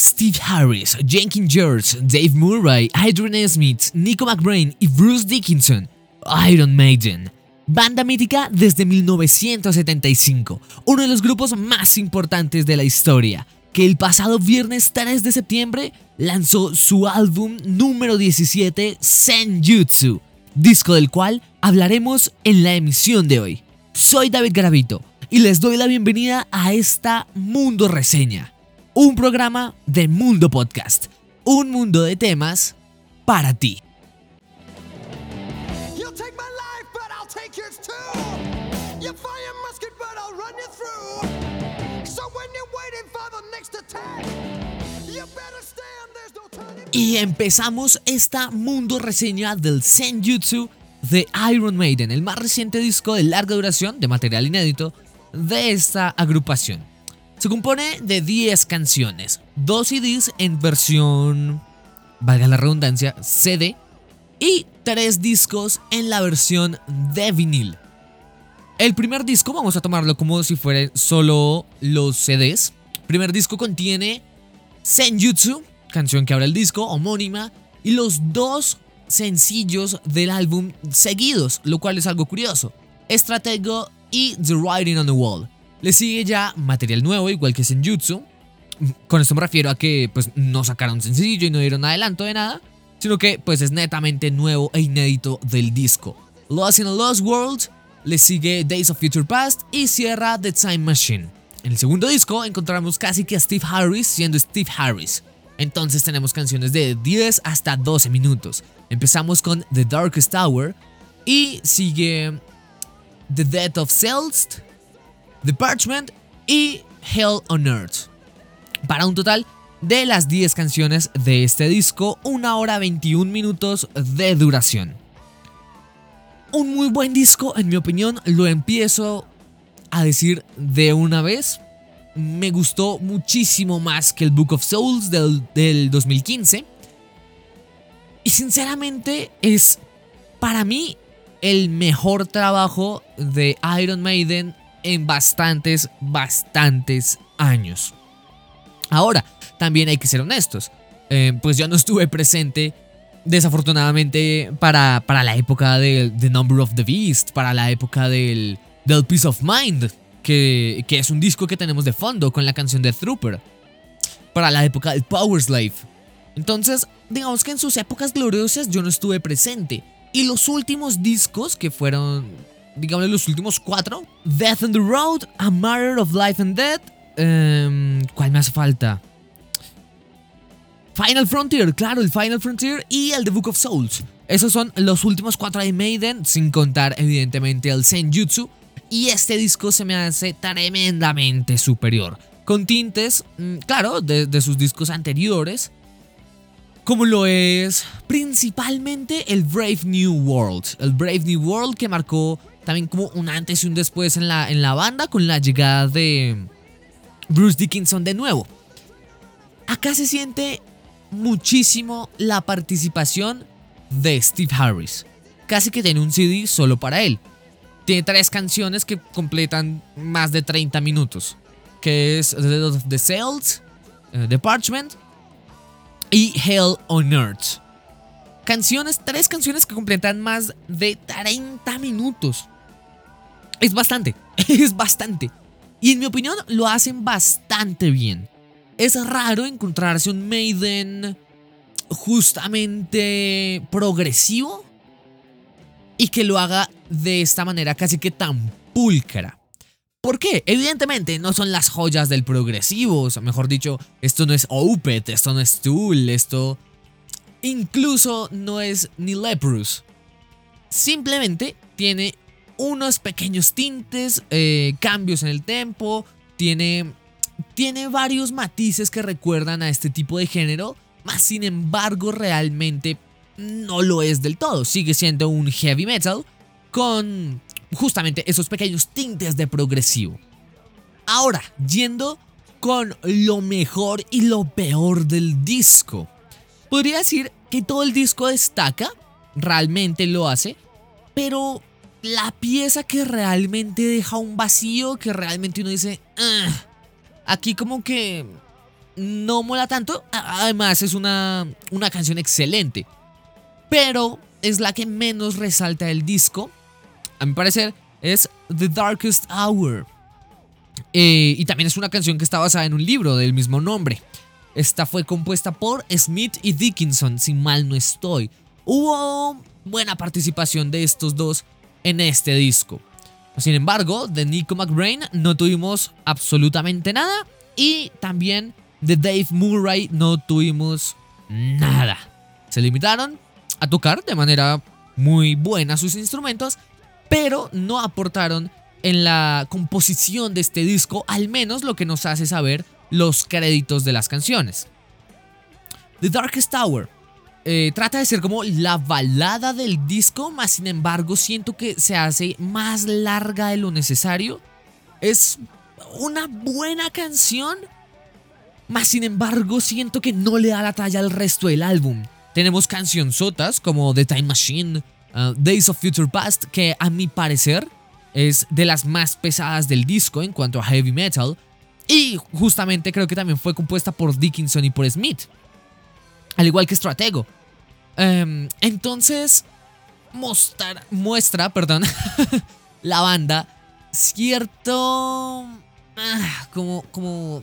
Steve Harris, Jenkins George, Dave Murray, Adrian Smith, Nico McBrain y Bruce Dickinson. Iron Maiden. Banda mítica desde 1975, uno de los grupos más importantes de la historia, que el pasado viernes 3 de septiembre lanzó su álbum número 17, Senjutsu, disco del cual hablaremos en la emisión de hoy. Soy David Garavito y les doy la bienvenida a esta Mundo Reseña, un programa de Mundo Podcast, un mundo de temas para ti. Y empezamos esta mundo reseña del Senjutsu de Iron Maiden, el más reciente disco de larga duración de material inédito de esta agrupación. Se compone de 10 canciones, 2 CDs en versión, valga la redundancia, CD, y 3 discos en la versión de vinil. El primer disco, vamos a tomarlo como si fueran solo los CDs. El primer disco contiene Senjutsu, canción que abre el disco, homónima, y los dos sencillos del álbum seguidos, lo cual es algo curioso. Estratego y The Writing on the Wall. Le sigue ya material nuevo, igual que Senjutsu. Con esto me refiero a que pues, no sacaron sencillo y no dieron adelanto de nada, sino que pues es netamente nuevo e inédito del disco. Lost in a Lost World le sigue Days of Future Past y cierra The Time Machine. En el segundo disco encontramos casi que a Steve Harris siendo Steve Harris. Entonces tenemos canciones de 10 hasta 12 minutos. Empezamos con The Darkest Hour y sigue The Death of Celst, The Parchment y Hell on Earth. Para un total de las 10 canciones de este disco, una hora 21 minutos de duración. Un muy buen disco, en mi opinión, lo empiezo a decir de una vez me gustó muchísimo más que el Book of Souls del, 2015. Y sinceramente es para mí el mejor trabajo de Iron Maiden en bastantes, bastantes años. Ahora, también hay que ser honestos. Eh, pues yo no estuve presente, desafortunadamente, para, para la época del The Number of the Beast, para la época del, Peace of Mind, que, es un disco que tenemos de fondo con la canción de Trooper, para la época del Power Slave. Entonces, digamos que en sus épocas gloriosas yo no estuve presente. Y los últimos discos, que fueron, digamos, los últimos cuatro, Death on the Road, A Matter of Life and Death, em, ¿cuál me hace falta? Final Frontier, claro, el Final Frontier y el The Book of Souls. Esos son los últimos cuatro de Maiden, sin contar evidentemente el Senjutsu, y este disco se me hace tremendamente superior. Con tintes, mm, claro, de, sus discos anteriores, como lo es principalmente el Brave New World. El Brave New World que marcó también como un antes y un después en la, en la banda con la llegada de Bruce Dickinson de nuevo. Acá se siente muchísimo la participación de Steve Harris. Casi que tiene un CD solo para él. Tiene tres canciones que completan más de 30 minutos. Que es The of the eh, The Parchment y Hell on Earth. Canciones, tres canciones que completan más de 30 minutos. Es bastante, es bastante. Y en mi opinión lo hacen bastante bien. Es raro encontrarse un Maiden justamente progresivo y que lo haga de esta manera casi que tan pulcra. ¿Por qué? Evidentemente no son las joyas del progresivo, o mejor dicho, esto no es Opeth, esto no es Tool, esto incluso no es ni Leprous. Simplemente tiene unos pequeños tintes, eh, cambios en el tempo, tiene, tiene varios matices que recuerdan a este tipo de género, más sin embargo realmente no lo es del todo, sigue siendo un heavy metal con justamente esos pequeños tintes de progresivo. Ahora, yendo con lo mejor y lo peor del disco. Podría decir que todo el disco destaca, realmente lo hace, pero la pieza que realmente deja un vacío, que realmente uno dice, ah", aquí como que no mola tanto. Además, es una, una canción excelente. Pero es la que menos resalta del disco. A mi parecer, es The Darkest Hour. Eh, y también es una canción que está basada en un libro del mismo nombre. Esta fue compuesta por Smith y Dickinson, si mal no estoy. Hubo buena participación de estos dos en este disco. Sin embargo, de Nico McBrain no tuvimos absolutamente nada y también de Dave Murray no tuvimos nada. Se limitaron a tocar de manera muy buena sus instrumentos, pero no aportaron en la composición de este disco, al menos lo que nos hace saber los créditos de las canciones. The Darkest Tower eh, trata de ser como la balada del disco, más sin embargo siento que se hace más larga de lo necesario. Es una buena canción, más sin embargo siento que no le da la talla al resto del álbum. Tenemos cancionzotas como The Time Machine, uh, Days of Future Past, que a mi parecer es de las más pesadas del disco en cuanto a heavy metal, y justamente creo que también fue compuesta por Dickinson y por Smith al igual que Stratego. Em, entonces, muestra, perdón, la banda cierto, ah, como, como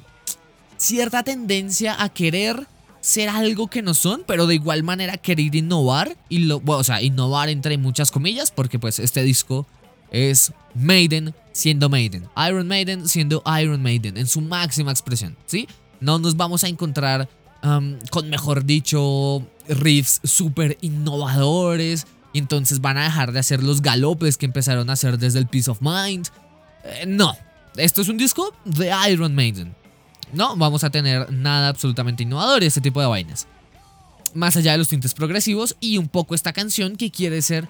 cierta tendencia a querer ser algo que no son, pero de igual manera querer innovar y lo, o sea, innovar entre muchas comillas, porque pues este disco es Maiden siendo Maiden, Iron Maiden siendo Iron Maiden en su máxima expresión, ¿sí? No nos vamos a encontrar con mejor dicho riffs súper innovadores. Y entonces van a dejar de hacer los galopes que empezaron a hacer desde el Peace of Mind. Eh, no, esto es un disco de Iron Maiden. No vamos a tener nada absolutamente innovador y este tipo de vainas. Más allá de los tintes progresivos y un poco esta canción que quiere ser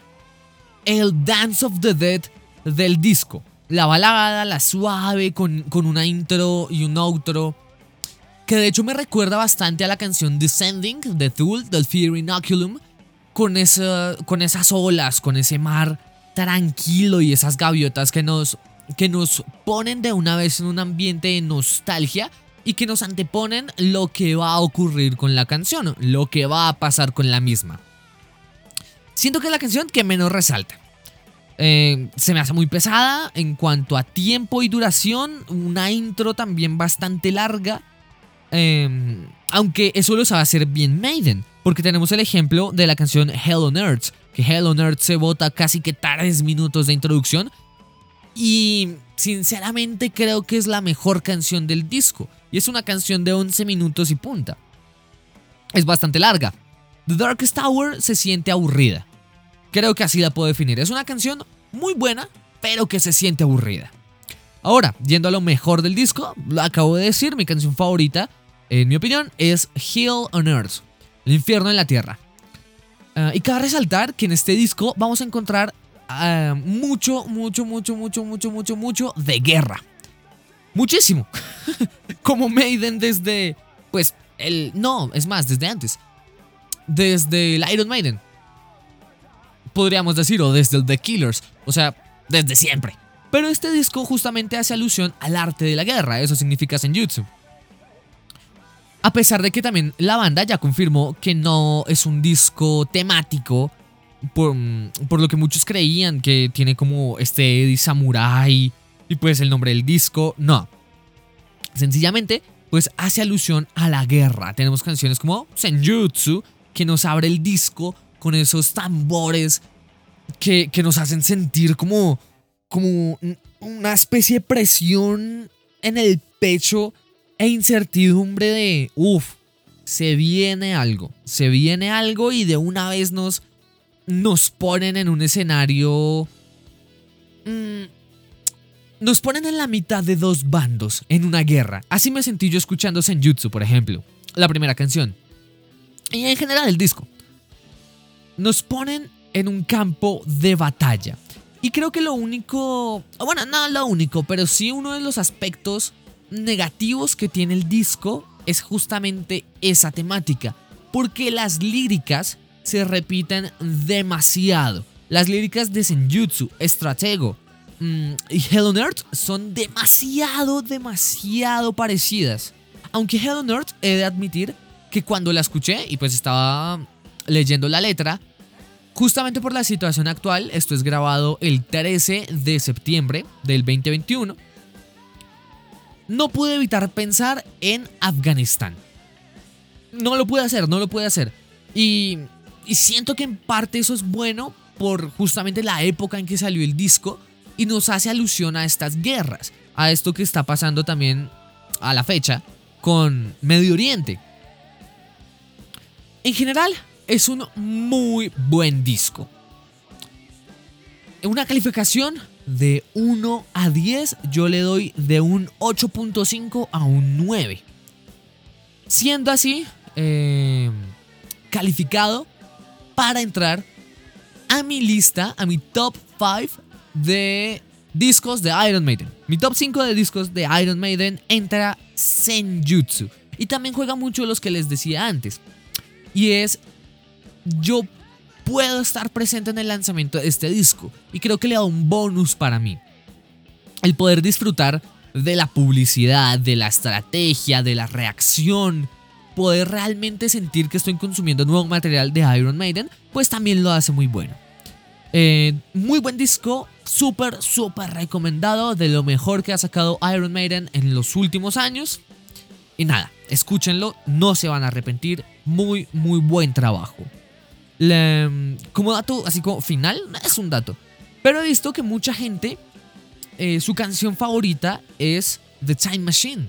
el Dance of the Dead del disco. La balada, la suave, con, con una intro y un outro que de hecho me recuerda bastante a la canción Descending de Tool del Fear Inoculum, con, con esas olas, con ese mar tranquilo y esas gaviotas que nos, que nos ponen de una vez en un ambiente de nostalgia y que nos anteponen lo que va a ocurrir con la canción, lo que va a pasar con la misma. Siento que es la canción que menos resalta. Eh, se me hace muy pesada en cuanto a tiempo y duración, una intro también bastante larga Em, aunque eso lo sabe hacer bien Maiden, porque tenemos el ejemplo de la canción Hell on Earth, que Hell on Earth se bota casi que 3 minutos de introducción. Y sinceramente creo que es la mejor canción del disco. Y es una canción de 11 minutos y punta. Es bastante larga. The Darkest Tower se siente aburrida. Creo que así la puedo definir. Es una canción muy buena, pero que se siente aburrida. Ahora, yendo a lo mejor del disco, lo acabo de decir, mi canción favorita, en mi opinión, es Hell on Earth, el infierno en la tierra. Ah, y cabe resaltar que en este disco vamos a encontrar ah, mucho, mucho, mucho, mucho, mucho, mucho, mucho de guerra. Muchísimo. Como Maiden desde, pues, el... No, es más, desde antes. Desde el Iron Maiden. Podríamos decir, o desde el The Killers. O sea, desde siempre. Pero este disco justamente hace alusión al arte de la guerra, eso significa Senjutsu. A pesar de que también la banda ya confirmó que no es un disco temático, por, lo que muchos creían que tiene como este Eddie Samurai y pues el nombre del disco, no. Sencillamente, pues hace alusión a la guerra. Tenemos canciones como Senjutsu, que nos abre el disco con esos tambores que, que nos hacen sentir como como una especie de presión en el pecho e incertidumbre de, uff, se viene algo, se viene algo y de una vez nos, nos ponen en un escenario... Mm, nos ponen en la mitad de dos bandos en una guerra. Así me sentí yo escuchando Senjutsu, por ejemplo, la primera canción. Y en general el disco. Nos ponen en un campo de batalla. Y creo que lo único, bueno, no lo único, pero sí uno de los aspectos negativos que tiene el disco es justamente esa temática, porque las líricas se repiten demasiado. Las líricas de Senjutsu, Stratego mm, y Hell on Earth son demasiado, demasiado parecidas. Aunque Hell on Earth he de admitir que cuando la escuché y pues estaba leyendo la letra, justamente por la situación actual, esto es grabado el 13 de septiembre del 2021, no pude evitar pensar en Afganistán. No lo pude hacer, no lo pude hacer. Y, y siento que en parte eso es bueno por justamente la época en que salió el disco y nos hace alusión a estas guerras, a esto que está pasando también a la fecha con Medio Oriente. En general, es un muy buen disco. Una calificación de 1 a 10, yo le doy de un 8.5 a un 9. Siendo así, eh, calificado para entrar a mi lista, a mi top 5 de discos de Iron Maiden. Mi top 5 de discos de Iron Maiden entra Senjutsu. Y también juega mucho los que les decía antes. Y es, yo puedo estar presente en el lanzamiento de este disco. Y creo que le da un bonus para mí. El poder disfrutar de la publicidad, de la estrategia, de la reacción. Poder realmente sentir que estoy consumiendo nuevo material de Iron Maiden, pues también lo hace muy bueno. Eh, muy buen disco, súper, súper recomendado, de lo mejor que ha sacado Iron Maiden en los últimos años. Y nada, escúchenlo, no se van a arrepentir, muy, muy buen trabajo. como dato, así como final, es un dato, pero he visto que mucha gente, eh, su canción favorita es The Time Machine.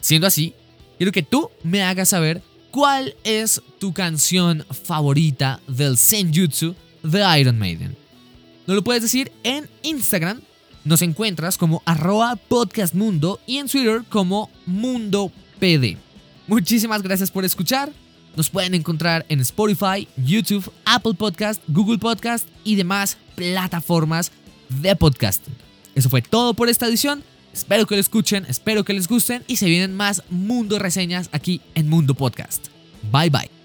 Siendo así, quiero que tú me hagas saber cuál es tu canción favorita del Senjutsu The Iron Maiden. No lo puedes decir en Instagram. Nos encuentras como arroba podcastmundo y en Twitter como mundopd. Muchísimas gracias por escuchar. Nos pueden encontrar en Spotify, YouTube, Apple Podcast, Google Podcast y demás plataformas de podcasting. Eso fue todo por esta edición. Espero que lo escuchen, espero que les gusten y se vienen más Mundo Reseñas aquí en Mundo Podcast. Bye bye.